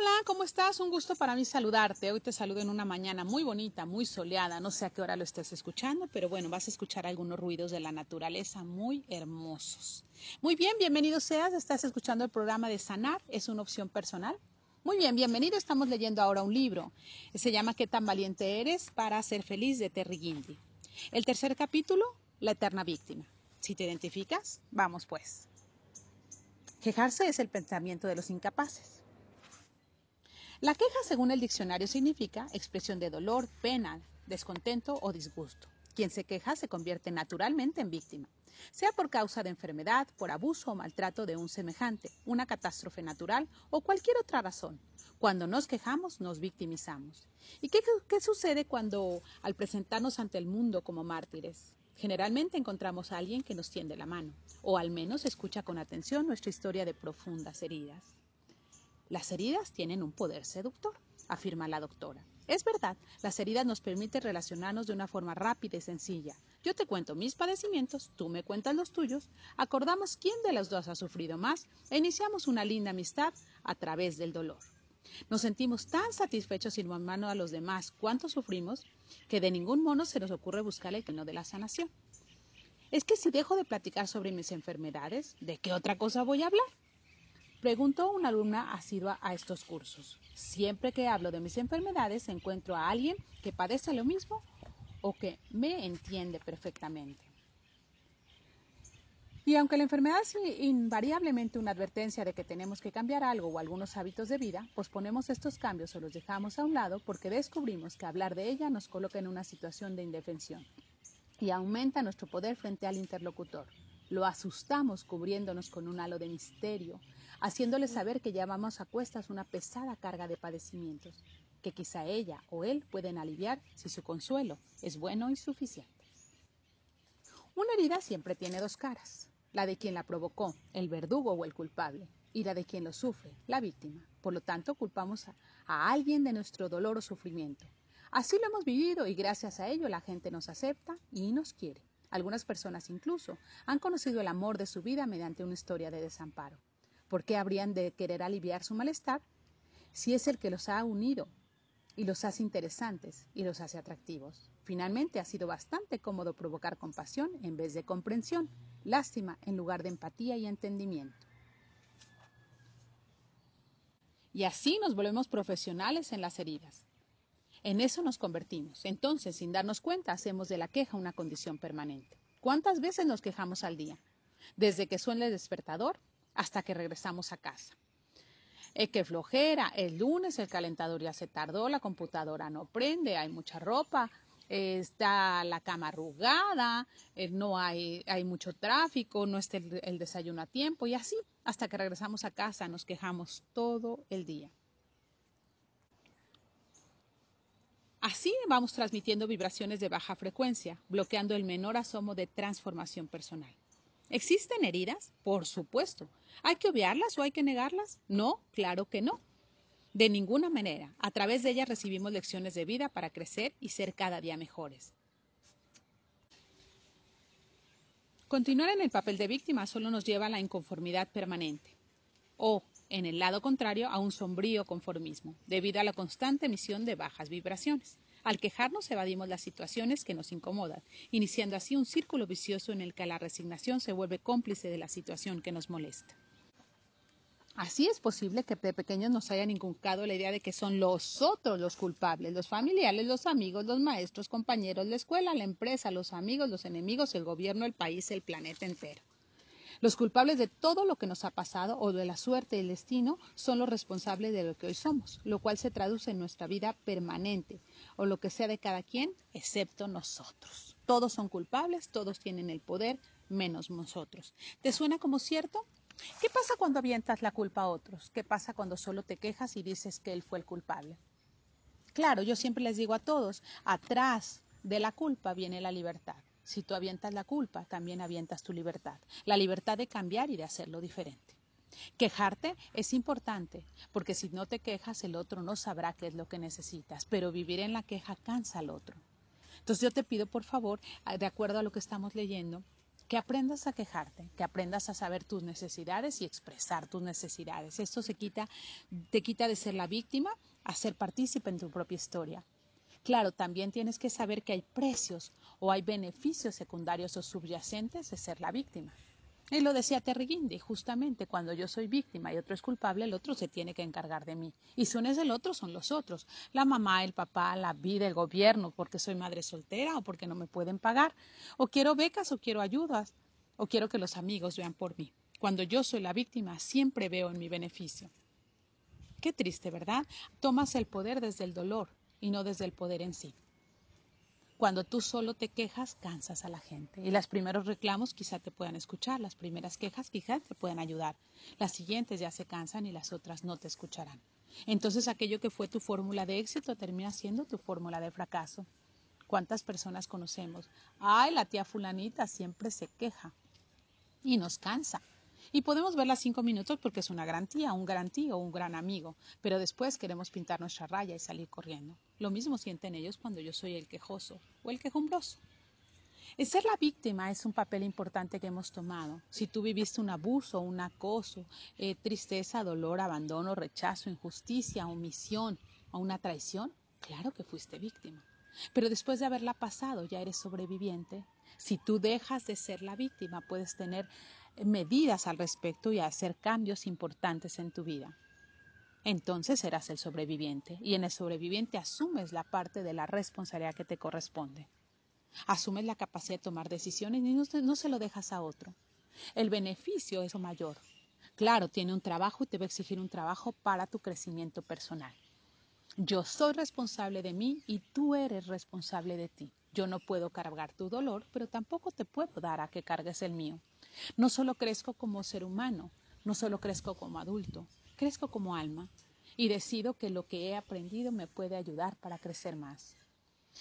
Hola, ¿cómo estás? Un gusto para mí saludarte. Hoy te saludo en una mañana muy bonita, muy soleada. No sé a qué hora lo estés escuchando, pero bueno, vas a escuchar algunos ruidos de la naturaleza muy hermosos. Muy bien, bienvenido seas. Estás escuchando el programa de Sanar. Es una opción personal. Muy bien, bienvenido. Estamos leyendo ahora un libro. Se llama ¿Qué tan valiente eres para ser feliz? de Terry Gindi. El tercer capítulo, La eterna víctima. Si te identificas, vamos pues. Quejarse es el pensamiento de los incapaces. La queja, según el diccionario, significa expresión de dolor, pena, descontento o disgusto. Quien se queja se convierte naturalmente en víctima, sea por causa de enfermedad, por abuso o maltrato de un semejante, una catástrofe natural o cualquier otra razón. Cuando nos quejamos, nos victimizamos. ¿Y qué, sucede cuando, al presentarnos ante el mundo como mártires? Generalmente encontramos a alguien que nos tiende la mano, o al menos escucha con atención nuestra historia de profundas heridas. Las heridas tienen un poder seductor, afirma la doctora. Es verdad, las heridas nos permiten relacionarnos de una forma rápida y sencilla. Yo te cuento mis padecimientos, tú me cuentas los tuyos, acordamos quién de los dos ha sufrido más e iniciamos una linda amistad a través del dolor. Nos sentimos tan satisfechos sin mano a los demás cuánto sufrimos que de ningún modo se nos ocurre buscar el camino de la sanación. Es que si dejo de platicar sobre mis enfermedades, ¿de qué otra cosa voy a hablar? Preguntó una alumna asidua a estos cursos. Siempre que hablo de mis enfermedades encuentro a alguien que padece lo mismo o que me entiende perfectamente. Y aunque la enfermedad es invariablemente una advertencia de que tenemos que cambiar algo o algunos hábitos de vida, posponemos estos cambios o los dejamos a un lado porque descubrimos que hablar de ella nos coloca en una situación de indefensión y aumenta nuestro poder frente al interlocutor. Lo asustamos cubriéndonos con un halo de misterio, haciéndole saber que llevamos a cuestas una pesada carga de padecimientos, que quizá ella o él pueden aliviar si su consuelo es bueno y suficiente. Una herida siempre tiene dos caras, la de quien la provocó, el verdugo o el culpable, y la de quien lo sufre, la víctima. Por lo tanto, culpamos a, a alguien de nuestro dolor o sufrimiento. Así lo hemos vivido y gracias a ello la gente nos acepta y nos quiere. Algunas personas incluso han conocido el amor de su vida mediante una historia de desamparo. ¿Por qué habrían de querer aliviar su malestar si es el que los ha unido y los hace interesantes y los hace atractivos? Finalmente ha sido bastante cómodo provocar compasión en vez de comprensión, lástima en lugar de empatía y entendimiento. Y así nos volvemos profesionales en las heridas. En eso nos convertimos. Entonces, sin darnos cuenta, hacemos de la queja una condición permanente. ¿Cuántas veces nos quejamos al día? Desde que suena el despertador hasta que regresamos a casa. Es que flojera, el lunes el calentador ya se tardó, la computadora no prende, hay mucha ropa, está la cama arrugada, eh, no hay, hay mucho tráfico, no está el desayuno a tiempo y así hasta que regresamos a casa nos quejamos todo el día. Así vamos transmitiendo vibraciones de baja frecuencia, bloqueando el menor asomo de transformación personal. ¿Existen heridas? Por supuesto. ¿Hay que obviarlas o hay que negarlas? No, claro que no. De ninguna manera. A través de ellas recibimos lecciones de vida para crecer y ser cada día mejores. Continuar en el papel de víctima solo nos lleva a la inconformidad permanente. O, en el lado contrario, a un sombrío conformismo, debido a la constante emisión de bajas vibraciones. Al quejarnos evadimos las situaciones que nos incomodan, iniciando así un círculo vicioso en el que la resignación se vuelve cómplice de la situación que nos molesta. Así es posible que de pequeños nos hayan inculcado la idea de que son los otros los culpables, los familiares, los amigos, los maestros, compañeros, la escuela, la empresa, los amigos, los enemigos, el gobierno, el país, el planeta entero. Los culpables de todo lo que nos ha pasado o de la suerte y el destino son los responsables de lo que hoy somos, lo cual se traduce en nuestra vida permanente o lo que sea de cada quien, excepto nosotros. Todos son culpables, todos tienen el poder, menos nosotros. ¿Te suena como cierto? ¿Qué pasa cuando avientas la culpa a otros? ¿Qué pasa cuando solo te quejas y dices que él fue el culpable? Claro, yo siempre les digo a todos, atrás de la culpa viene la libertad. Si tú avientas la culpa, también avientas tu libertad, la libertad de cambiar y de hacerlo diferente. Quejarte es importante, porque si no te quejas, el otro no sabrá qué es lo que necesitas, pero vivir en la queja cansa al otro. Entonces yo te pido, por favor, de acuerdo a lo que estamos leyendo, que aprendas a quejarte, que aprendas a saber tus necesidades y expresar tus necesidades. Esto se quita, te quita de ser la víctima a ser partícipe en tu propia historia. Claro, también tienes que saber que hay precios o hay beneficios secundarios o subyacentes de ser la víctima. Y lo decía Terry Guindy, justamente cuando yo soy víctima y otro es culpable, el otro se tiene que encargar de mí. Y si es el otro, son los otros. La mamá, el papá, la vida, el gobierno, porque soy madre soltera o porque no me pueden pagar. O quiero becas o quiero ayudas. O quiero que los amigos vean por mí. Cuando yo soy la víctima, siempre veo en mi beneficio. Qué triste, ¿verdad? Tomas el poder desde el dolor y no desde el poder en sí. Cuando tú solo te quejas, cansas a la gente. Y los primeros reclamos quizá te puedan escuchar, las primeras quejas quizá te puedan ayudar. Las siguientes ya se cansan y las otras no te escucharán. Entonces aquello que fue tu fórmula de éxito termina siendo tu fórmula de fracaso. ¿Cuántas personas conocemos? Ay, la tía fulanita siempre se queja y nos cansa. Y podemos verla cinco minutos porque es una gran tía, un gran un gran amigo, pero después queremos pintar nuestra raya y salir corriendo. Lo mismo sienten ellos cuando yo soy el quejoso o el quejumbroso. El ser la víctima es un papel importante que hemos tomado. Si tú viviste un abuso, un acoso, eh, tristeza, dolor, abandono, rechazo, injusticia, omisión o una traición, claro que fuiste víctima. Pero después de haberla pasado ya eres sobreviviente. Si tú dejas de ser la víctima, puedes tener medidas al respecto y hacer cambios importantes en tu vida. Entonces serás el sobreviviente y en el sobreviviente asumes la parte de la responsabilidad que te corresponde. Asumes la capacidad de tomar decisiones y no, se lo dejas a otro. El beneficio es mayor. Claro, tiene un trabajo y te va a exigir un trabajo para tu crecimiento personal. Yo soy responsable de mí y tú eres responsable de ti. Yo no puedo cargar tu dolor, pero tampoco te puedo dar a que cargues el mío. No solo crezco como ser humano, no solo crezco como adulto, crezco como alma y decido que lo que he aprendido me puede ayudar para crecer más.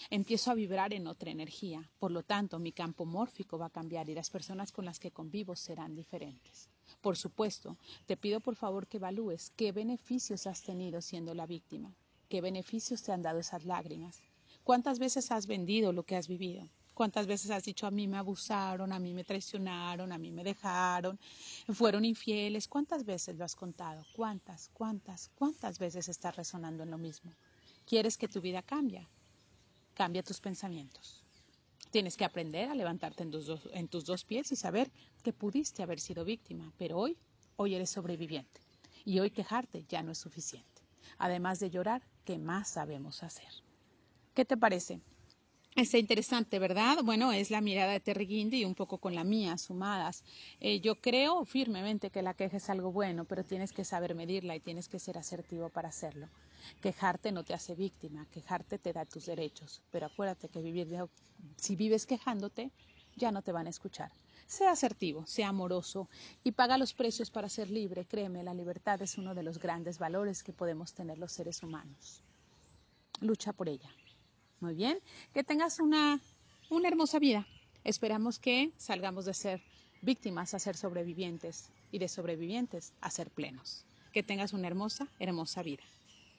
Empiezo a vibrar en otra energía, por lo tanto mi campo mórfico va a cambiar y las personas con las que convivo serán diferentes. Por supuesto, te pido por favor que evalúes qué beneficios has tenido siendo la víctima, qué beneficios te han dado esas lágrimas, cuántas veces has vendido lo que has vivido, ¿Cuántas veces has dicho a mí me abusaron, a mí me traicionaron, a mí me dejaron, fueron infieles? ¿Cuántas veces lo has contado? ¿Cuántas, cuántas, cuántas veces estás resonando en lo mismo? ¿Quieres que tu vida cambie? Cambia tus pensamientos. Tienes que aprender a levantarte en tus, dos, en tus dos pies y saber que pudiste haber sido víctima, pero hoy, hoy eres sobreviviente. Y hoy quejarte ya no es suficiente. Además de llorar, ¿qué más sabemos hacer? ¿Qué te parece? Está interesante, ¿verdad? Bueno, es la mirada de Terry Guindy y un poco con la mía, sumadas. Eh, yo creo firmemente que la queja es algo bueno, pero tienes que saber medirla y tienes que ser asertivo para hacerlo. Quejarte no te hace víctima, quejarte te da tus derechos, pero acuérdate que vivir si vives quejándote, ya no te van a escuchar. Sea asertivo, sea amoroso y paga los precios para ser libre. Créeme, la libertad es uno de los grandes valores que podemos tener los seres humanos. Lucha por ella. Muy bien, que tengas una, una hermosa vida. Esperamos que salgamos de ser víctimas a ser sobrevivientes y de sobrevivientes a ser plenos. Que tengas una hermosa, hermosa vida.